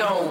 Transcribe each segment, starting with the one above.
know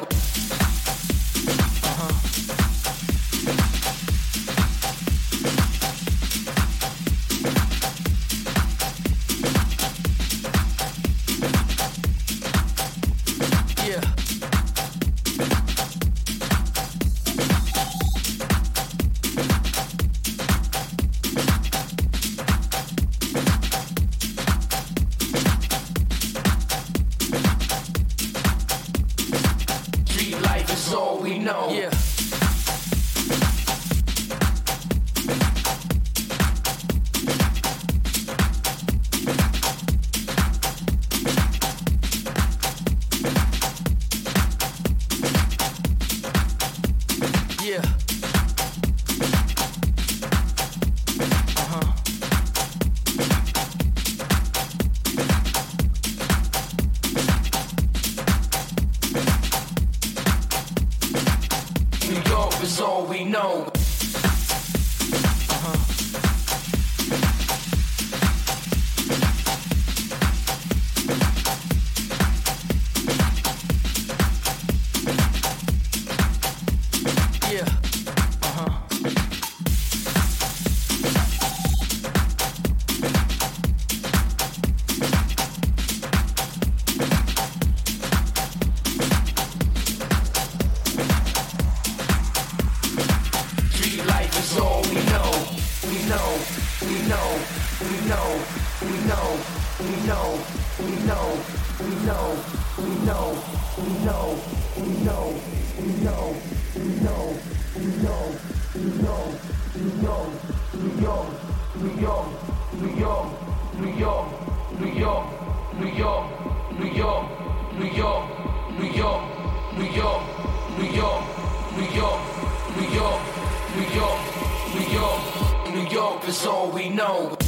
New York, New York, New York, New York, New York is all we know.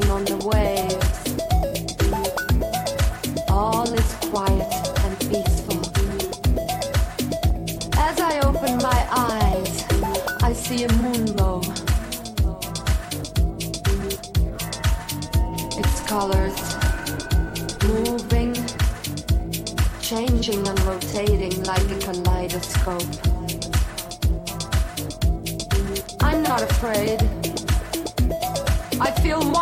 on the waves. All is quiet and peaceful. As I open my eyes, I see a moonbow. Its colors moving, changing and rotating like a kaleidoscope. I'm not afraid. I feel more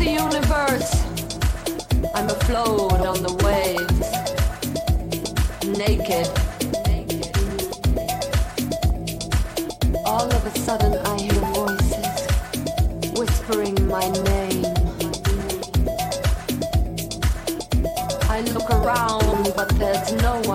the universe. I'm afloat on the waves, naked. All of a sudden, I hear voices whispering my name. I look around, but there's no one.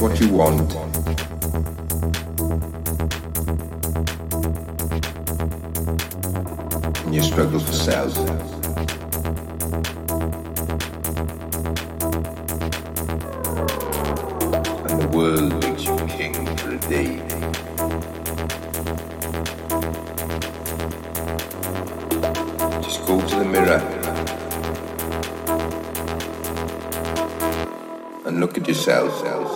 What you want. And you struggle for self. And the world makes you king for a day. Just go to the mirror and look at yourself.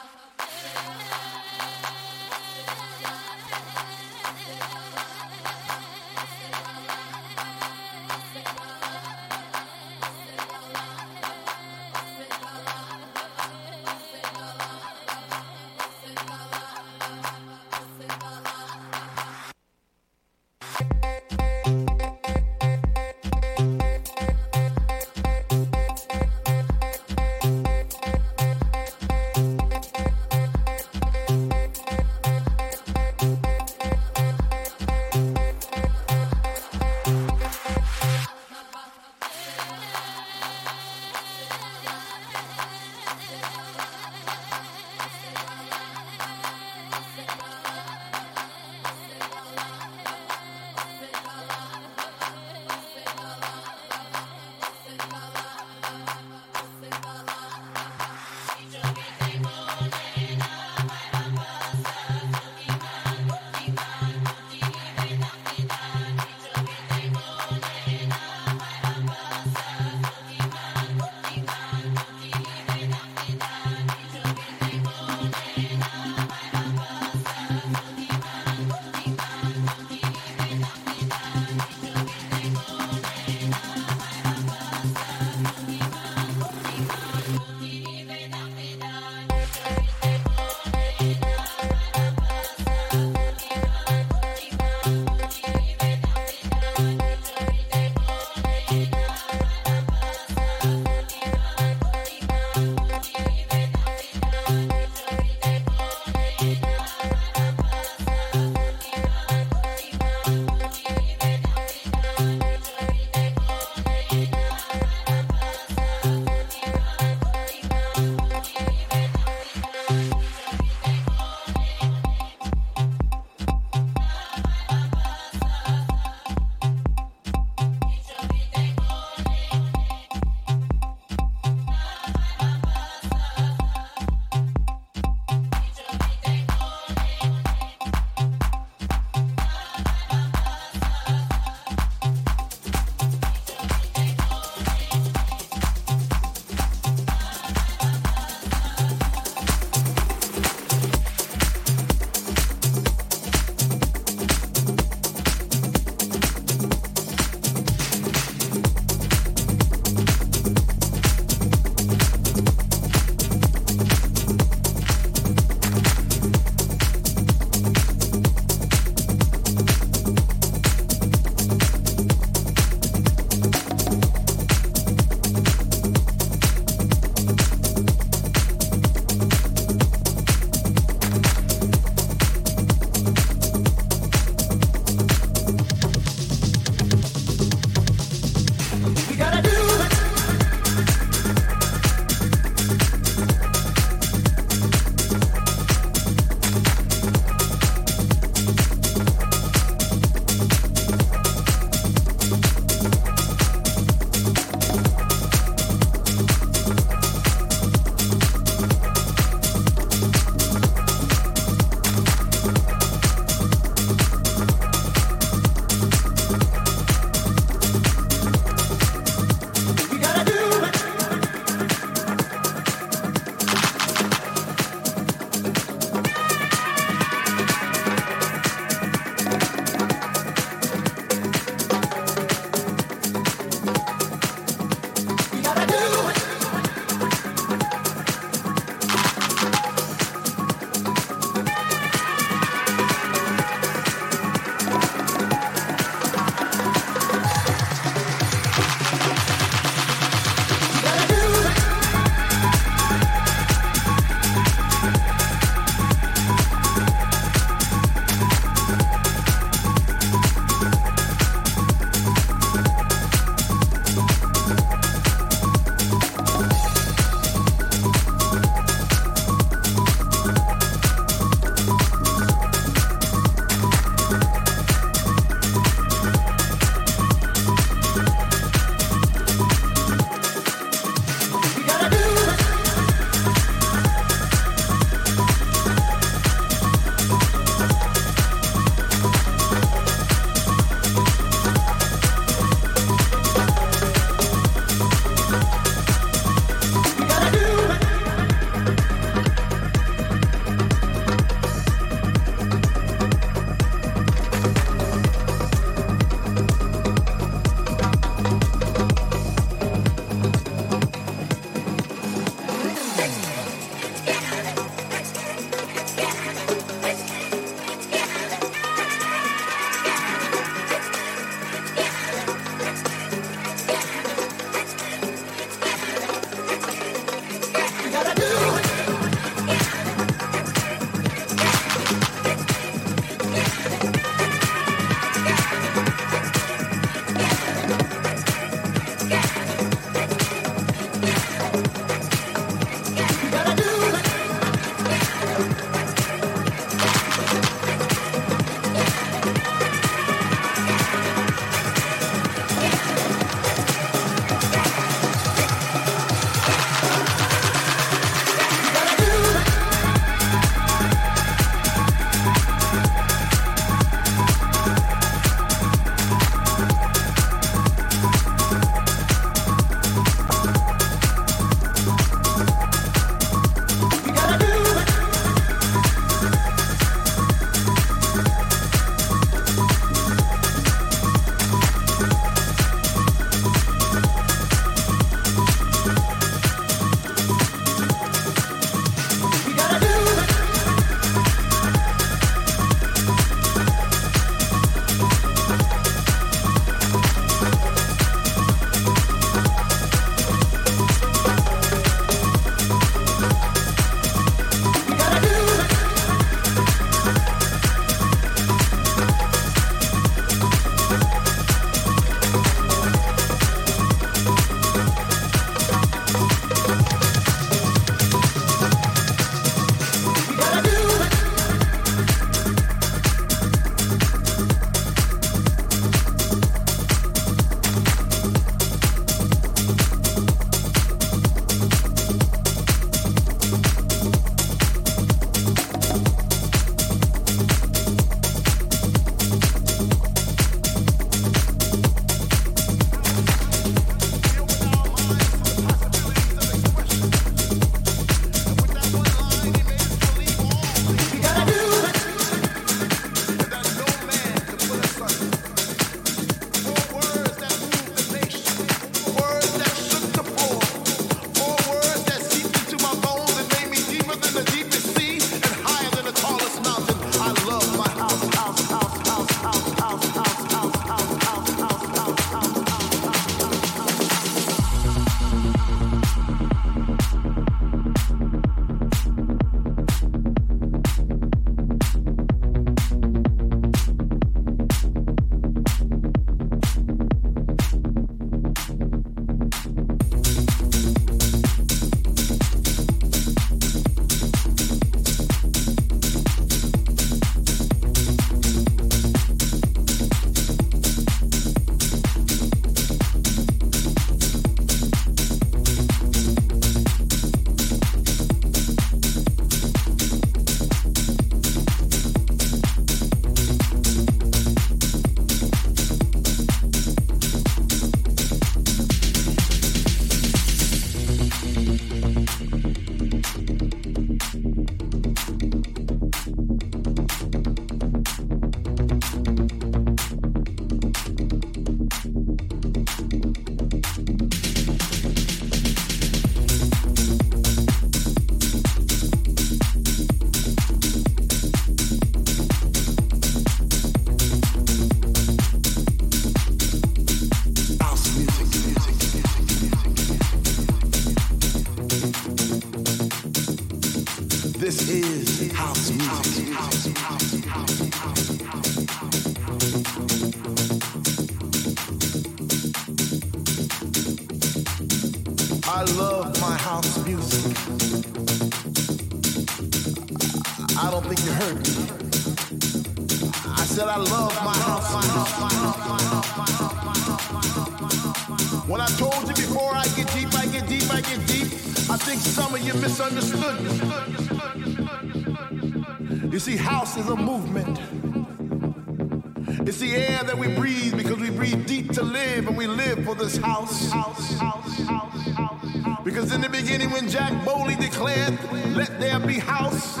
Jack Bowley declared, Let there be house,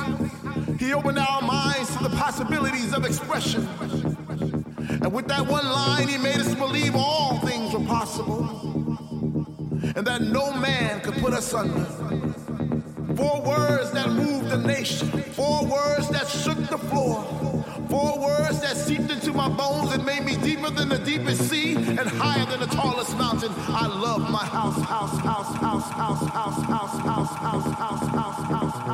he opened our minds to the possibilities of expression. And with that one line, he made us believe all things were possible and that no man could put us under. Four words that moved the nation, four words that shook the floor, four words that seeped into my bones and made me deeper than the deepest sea and higher than the tallest mountain. I love my house,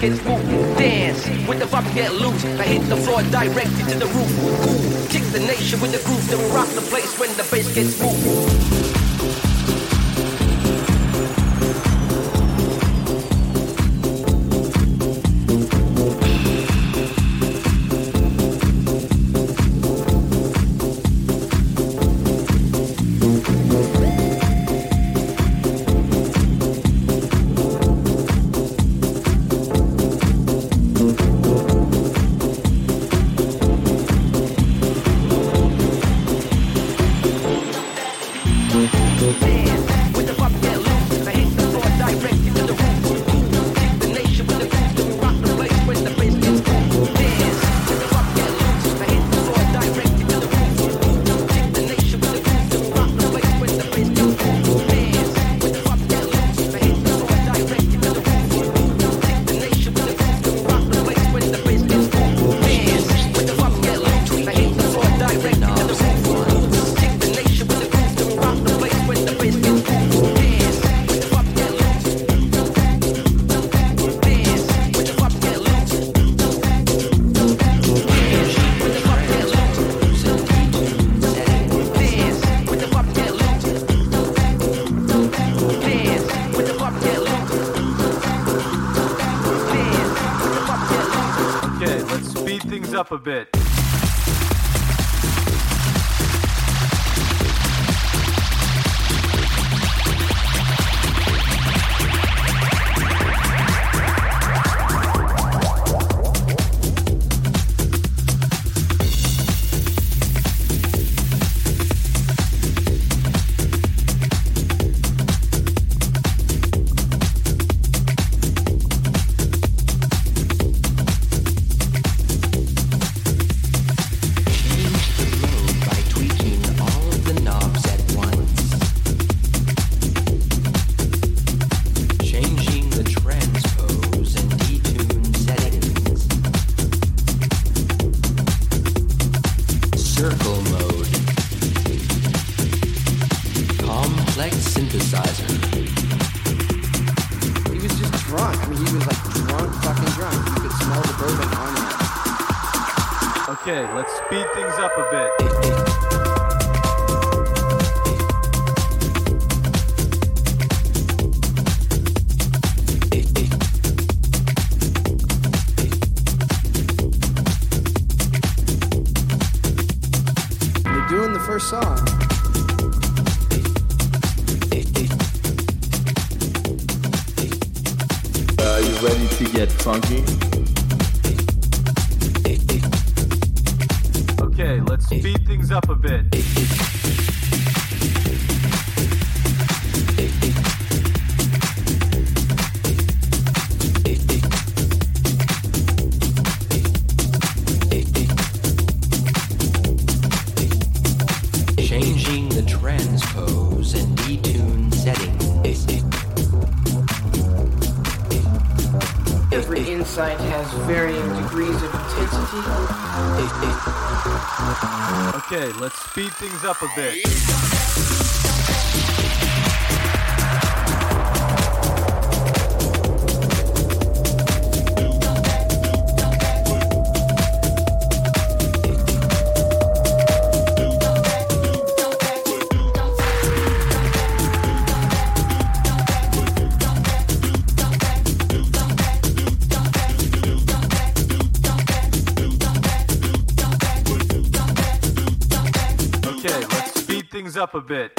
gets moved. Things speed things up a bit. Bit.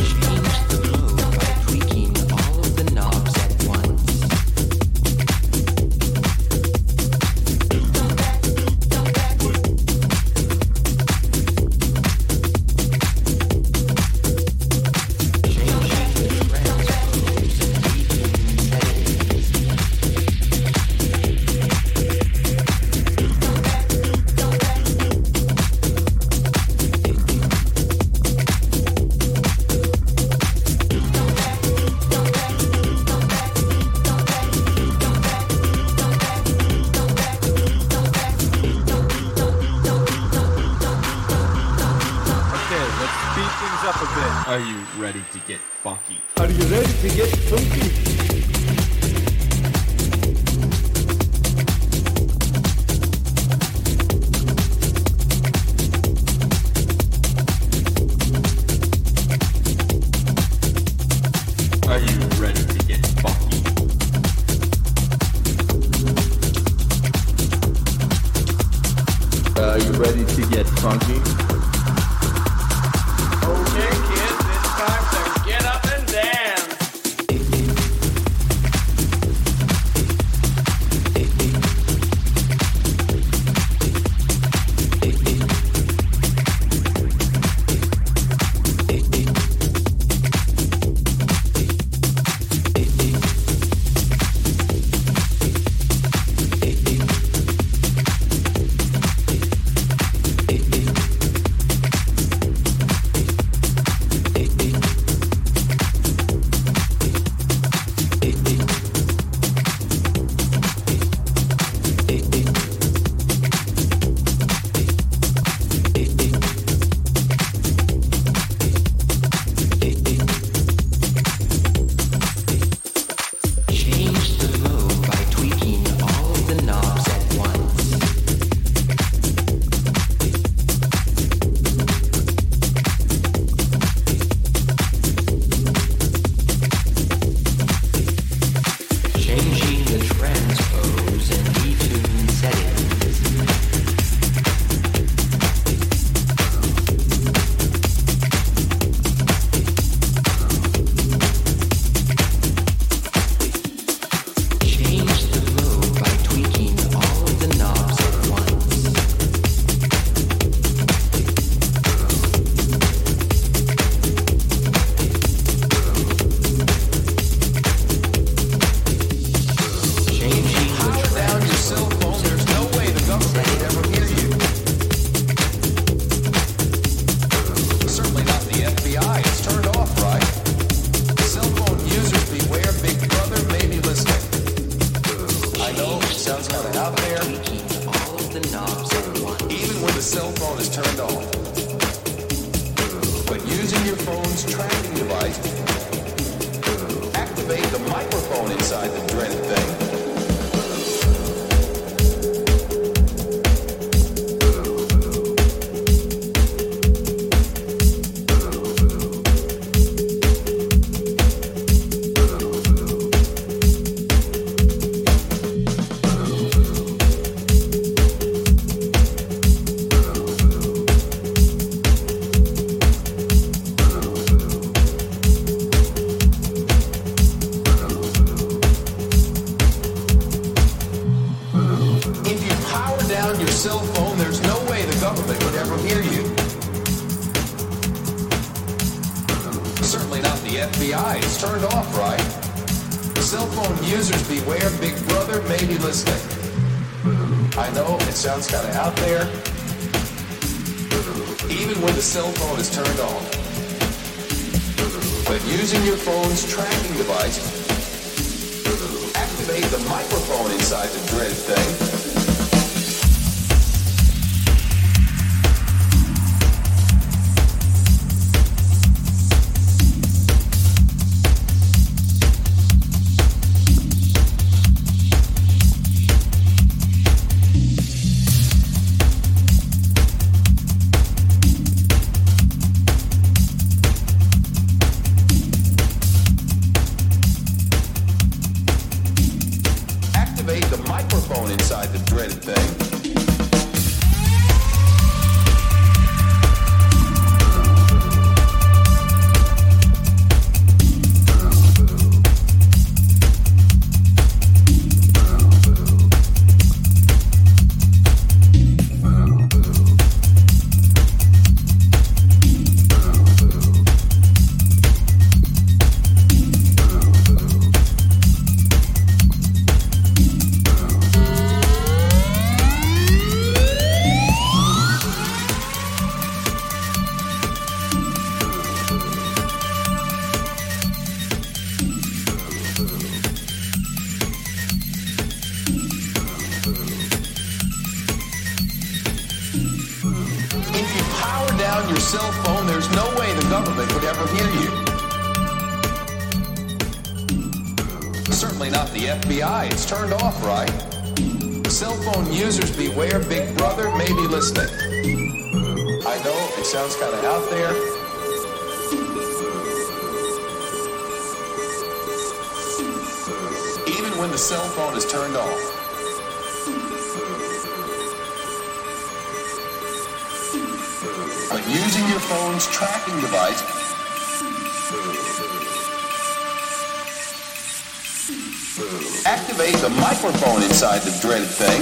the microphone inside the dreaded thing,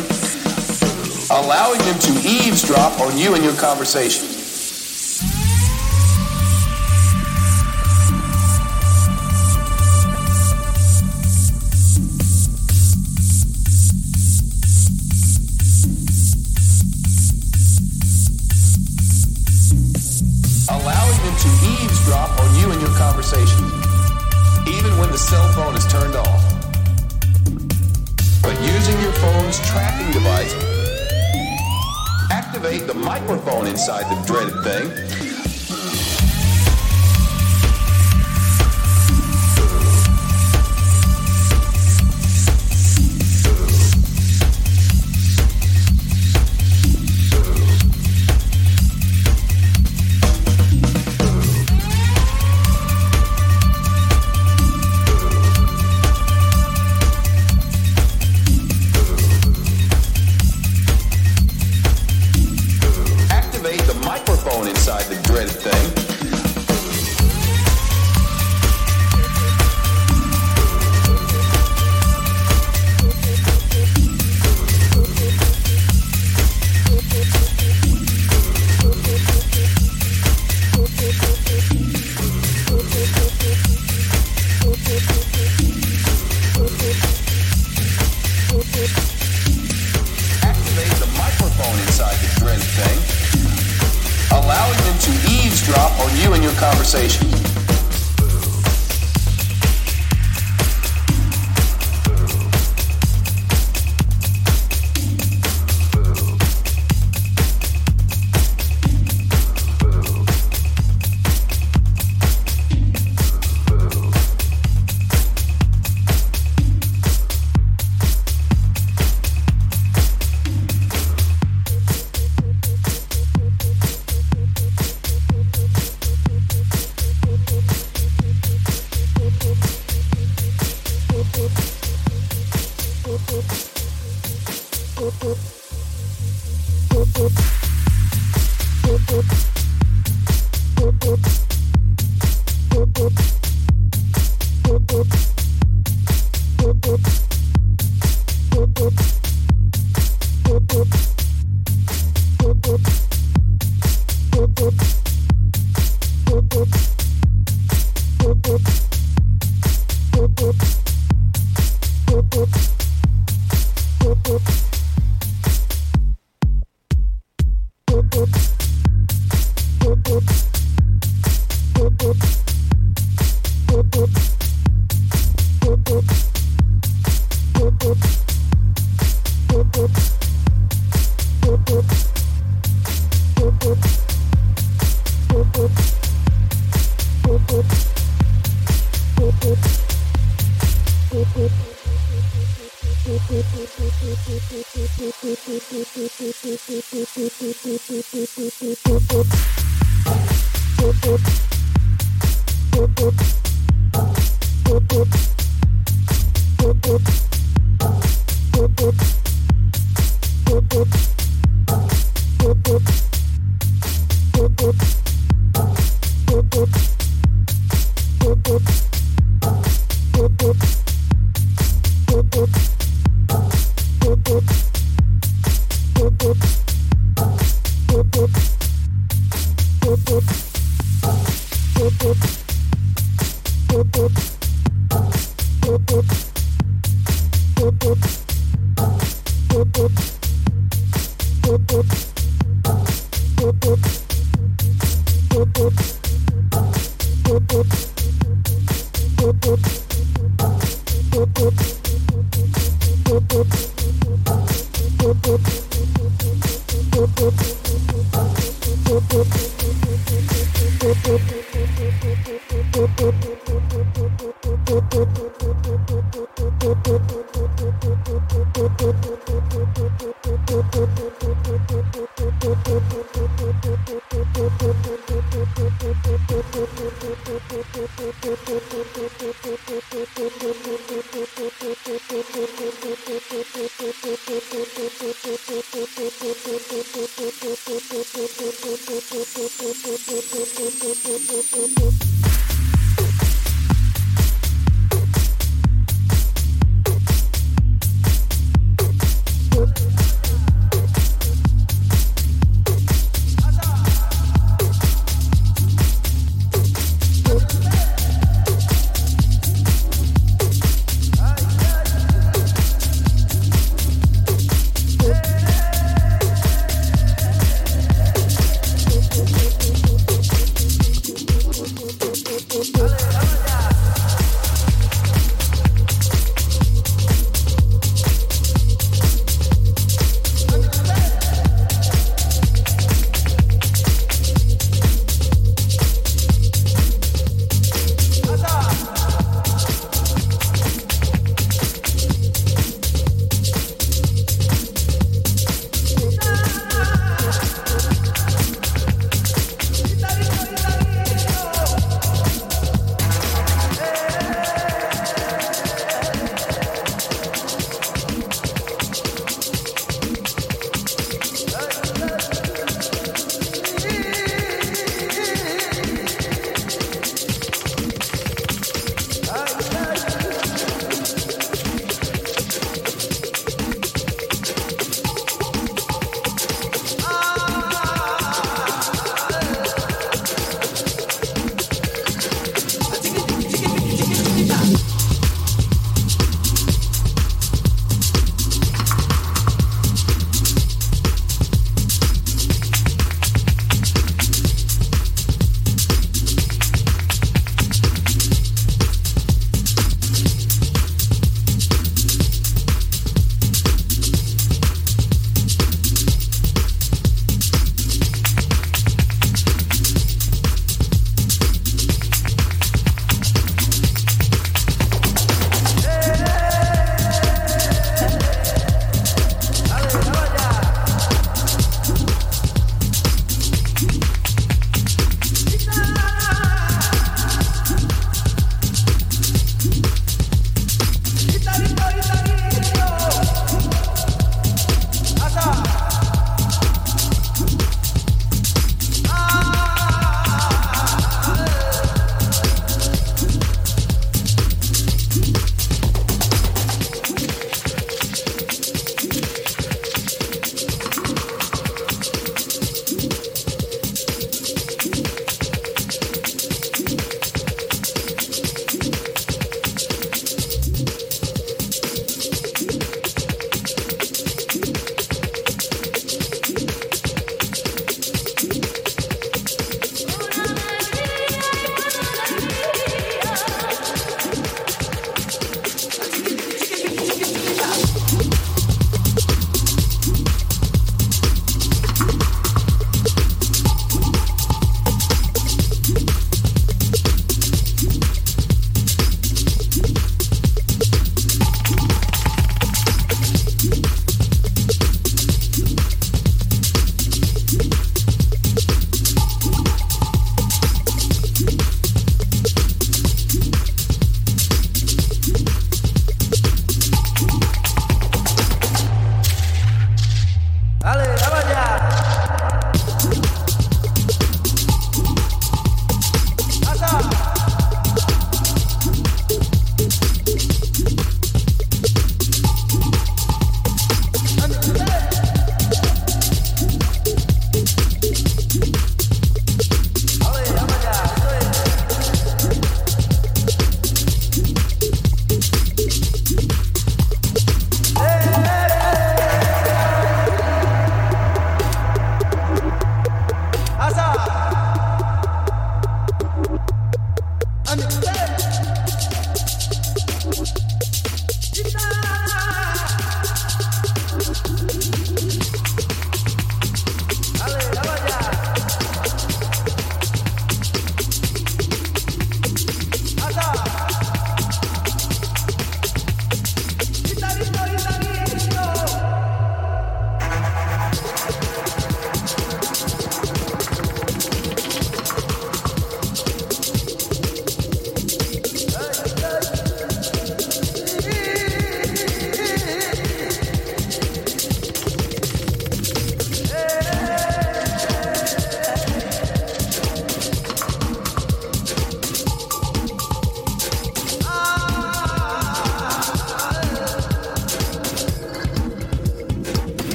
allowing them to eavesdrop on you and your conversation.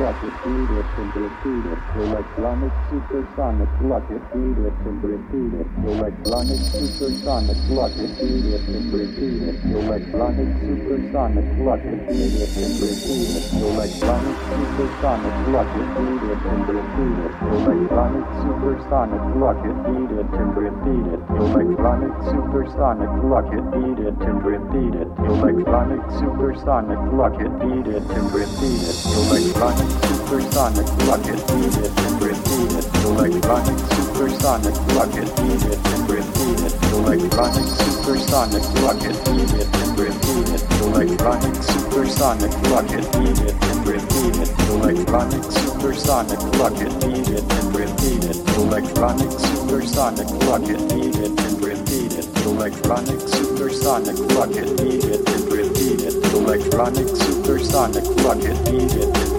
Rocket, and repeat it. Electronic supersonic rocket, and repeat it. Electronic supersonic rocket, beat and it. Electronic supersonic rocket, beat and it. Electronic supersonic rocket, beat and it. Electronic supersonic rocket, beat and it. Electronic supersonic rocket, beat and it. Electronic supersonic rocket, beat and it. Electronic supersonic rocket, beat and it. Electronic supersonic rocket, beat Electronic supersonic rocket, beat it and repeat it. Electronic supersonic rocket, beat it and repeat it. Electronic supersonic rocket, beat it and repeat it. Electronic supersonic rocket, beat it and repeat it. Electronic supersonic rocket, beat it and repeat it. Electronic supersonic rocket, beat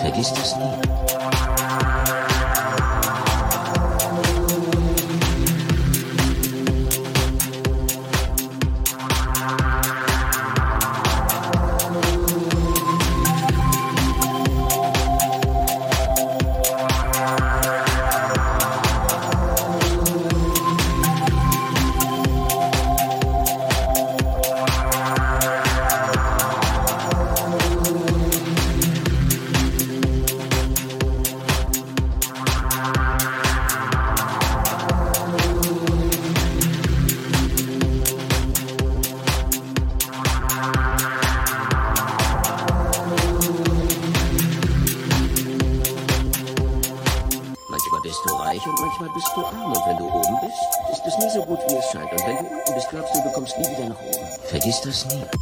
Vergiss das nie. Bist, ist